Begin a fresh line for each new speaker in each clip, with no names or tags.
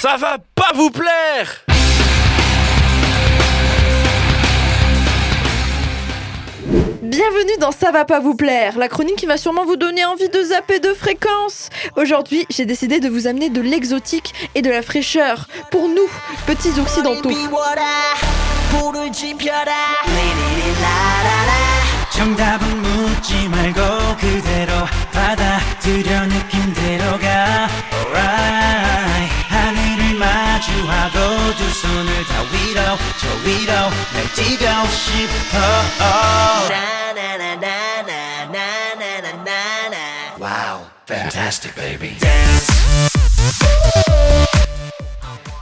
Ça va pas vous plaire
Bienvenue dans Ça va pas vous plaire, la chronique qui va sûrement vous donner envie de zapper de fréquences. Aujourd'hui, j'ai décidé de vous amener de l'exotique et de la fraîcheur. Pour nous, petits occidentaux.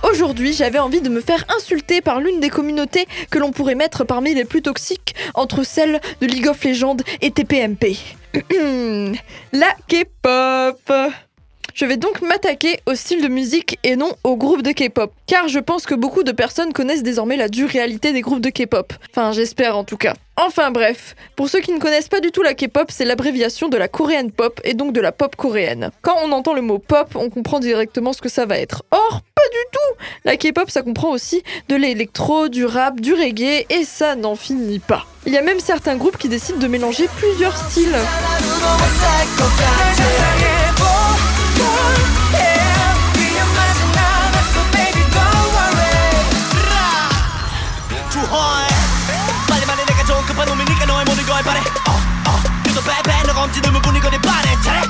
Aujourd'hui, j'avais envie de me faire insulter par l'une des communautés que l'on pourrait mettre parmi les plus toxiques entre celles de League of Legends et TPMP. La K-pop. Je vais donc m'attaquer au style de musique et non au groupe de K-pop, car je pense que beaucoup de personnes connaissent désormais la dure réalité des groupes de K-pop. Enfin, j'espère en tout cas. Enfin bref, pour ceux qui ne connaissent pas du tout la K-pop, c'est l'abréviation de la coréenne pop et donc de la pop coréenne. Quand on entend le mot pop, on comprend directement ce que ça va être. Or, pas du tout La K-pop, ça comprend aussi de l'électro, du rap, du reggae, et ça n'en finit pas. Il y a même certains groupes qui décident de mélanger plusieurs styles.
내가 좋은 급한 놈이니까 너의 모든 걸 바래 어, 그래도 빼빼 너가 엄지 눈물 보는 거내 반해 잘해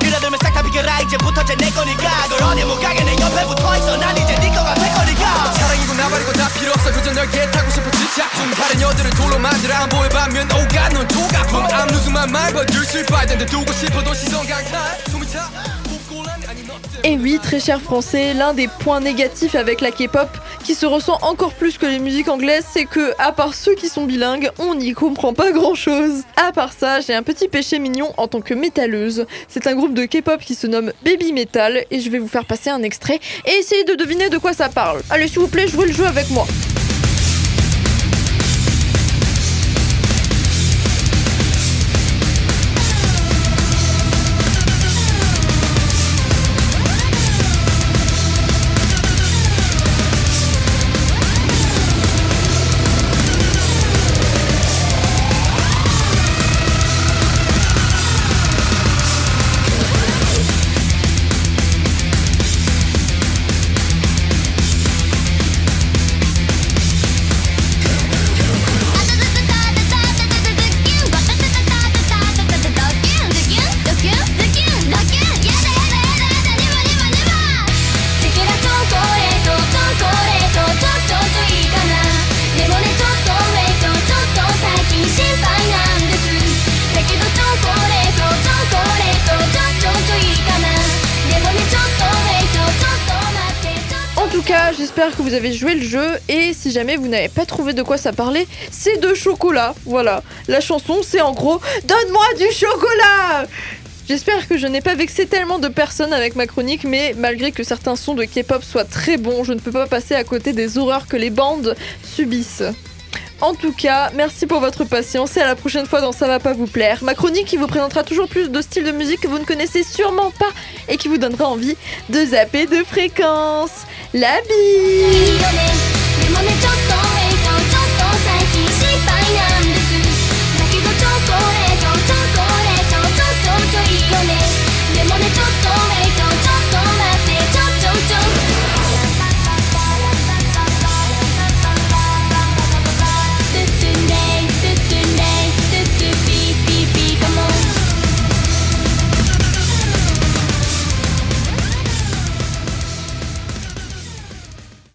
그래들면 싹 다 비켜라 이제부터 쟤내 거니까 걸 어디 못 가게 내 옆에 붙어있어 난 이제 네 거가 될 거니까
사랑이고 나발이고 다 필요 없어 그저 널 개타고 싶어 진짜 좀 다른 여들을 돌로 만들어 안 보여봤면 오가 넌 조가품 I'm losing my mind but you're still fighting 두고 싶어도 시선 강탈 숨이 차 곤란 아니 너
Et oui, très cher français, l'un des points négatifs avec la K-pop, qui se ressent encore plus que les musiques anglaises, c'est que, à part ceux qui sont bilingues, on n'y comprend pas grand chose. À part ça, j'ai un petit péché mignon en tant que métalleuse. C'est un groupe de K-pop qui se nomme Baby Metal, et je vais vous faire passer un extrait et essayer de deviner de quoi ça parle. Allez, s'il vous plaît, jouez le jeu avec moi. J'espère que vous avez joué le jeu et si jamais vous n'avez pas trouvé de quoi ça parlait, c'est de chocolat. Voilà. La chanson, c'est en gros Donne-moi du chocolat J'espère que je n'ai pas vexé tellement de personnes avec ma chronique, mais malgré que certains sons de K-pop soient très bons, je ne peux pas passer à côté des horreurs que les bandes subissent. En tout cas, merci pour votre patience et à la prochaine fois dans Ça va pas vous plaire. Ma chronique qui vous présentera toujours plus de styles de musique que vous ne connaissez sûrement pas et qui vous donnera envie de zapper de fréquences. La bise